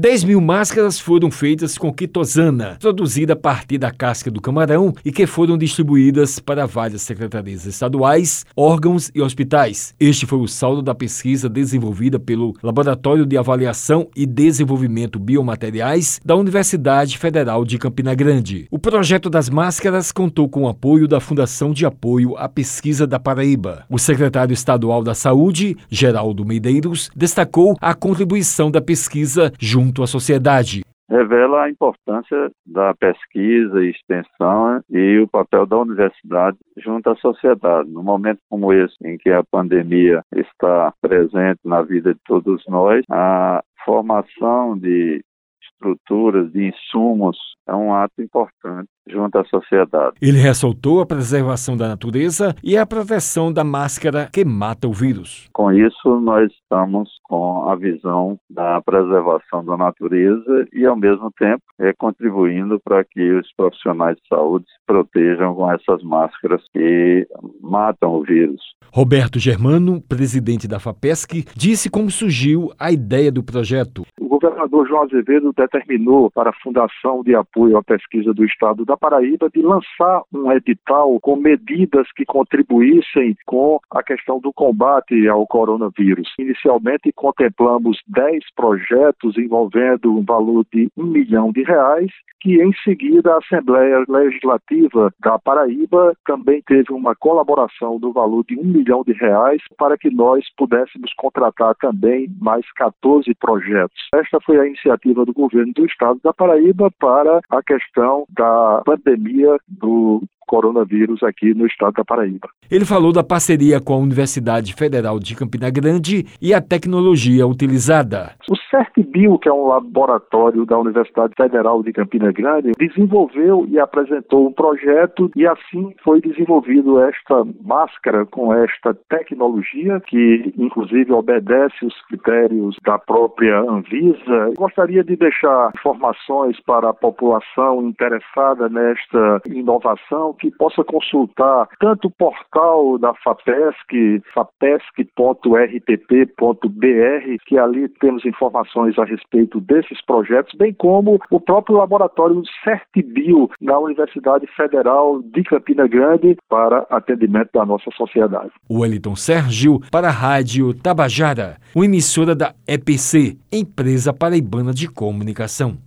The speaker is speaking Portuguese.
10 mil máscaras foram feitas com quitosana, produzida a partir da casca do camarão e que foram distribuídas para várias secretarias estaduais, órgãos e hospitais. Este foi o saldo da pesquisa desenvolvida pelo Laboratório de Avaliação e Desenvolvimento Biomateriais da Universidade Federal de Campina Grande. O projeto das máscaras contou com o apoio da Fundação de Apoio à Pesquisa da Paraíba. O secretário estadual da Saúde, Geraldo Medeiros, destacou a contribuição da pesquisa junto à sociedade revela a importância da pesquisa e extensão e o papel da universidade junto à sociedade. No momento como esse, em que a pandemia está presente na vida de todos nós, a formação de estruturas, de insumos, é um ato importante junto à sociedade. Ele ressaltou a preservação da natureza e a proteção da máscara que mata o vírus. Com isso, nós estamos com a visão da preservação da natureza e, ao mesmo tempo, é contribuindo para que os profissionais de saúde se protejam com essas máscaras que matam o vírus. Roberto Germano, presidente da FAPESC, disse como surgiu a ideia do projeto. Governador João Azevedo determinou para a Fundação de Apoio à Pesquisa do Estado da Paraíba de lançar um edital com medidas que contribuíssem com a questão do combate ao coronavírus. Inicialmente contemplamos 10 projetos envolvendo um valor de um milhão de reais, que em seguida a Assembleia Legislativa da Paraíba também teve uma colaboração do valor de um milhão de reais para que nós pudéssemos contratar também mais 14 projetos. Esta foi a iniciativa do governo do estado da Paraíba para a questão da pandemia do coronavírus aqui no estado da Paraíba. Ele falou da parceria com a Universidade Federal de Campina Grande e a tecnologia utilizada. O CertBio, que é um laboratório da Universidade Federal de Campina Grande, desenvolveu e apresentou um projeto e assim foi desenvolvido esta máscara com esta tecnologia que inclusive obedece os critérios da própria Anvisa. Gostaria de deixar informações para a população interessada nesta inovação que possa consultar tanto o portal da FAPESC, fapesc.rpp.br, que ali temos informações a respeito desses projetos, bem como o próprio laboratório CertBio na Universidade Federal de Campina Grande para atendimento da nossa sociedade. Wellington Sérgio para a Rádio Tabajara, uma emissora da EPC, Empresa Paraibana de Comunicação.